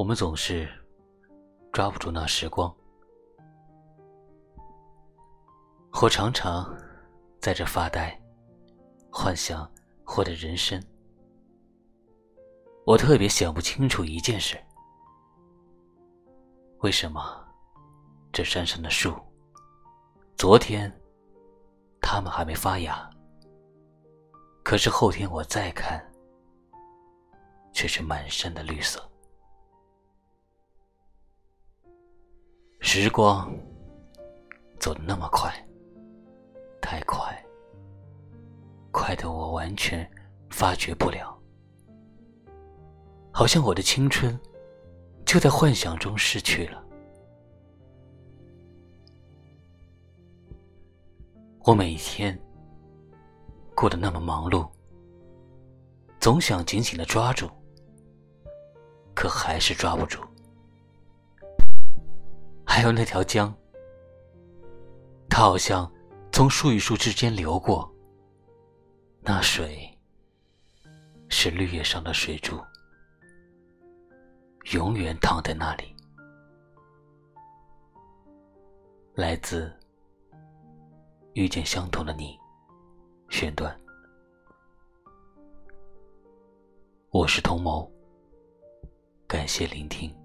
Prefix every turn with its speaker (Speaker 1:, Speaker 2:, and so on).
Speaker 1: 我们总是抓不住那时光，我常常在这发呆，幻想我的人生。我特别想不清楚一件事：为什么这山上的树，昨天它们还没发芽，可是后天我再看，却是满山的绿色。时光走得那么快，太快，快得我完全发觉不了，好像我的青春就在幻想中逝去了。我每一天过得那么忙碌，总想紧紧的抓住，可还是抓不住。还有那条江，它好像从树与树之间流过，那水是绿叶上的水珠，永远躺在那里。来自遇见相同的你，选段。我是童谋，感谢聆听。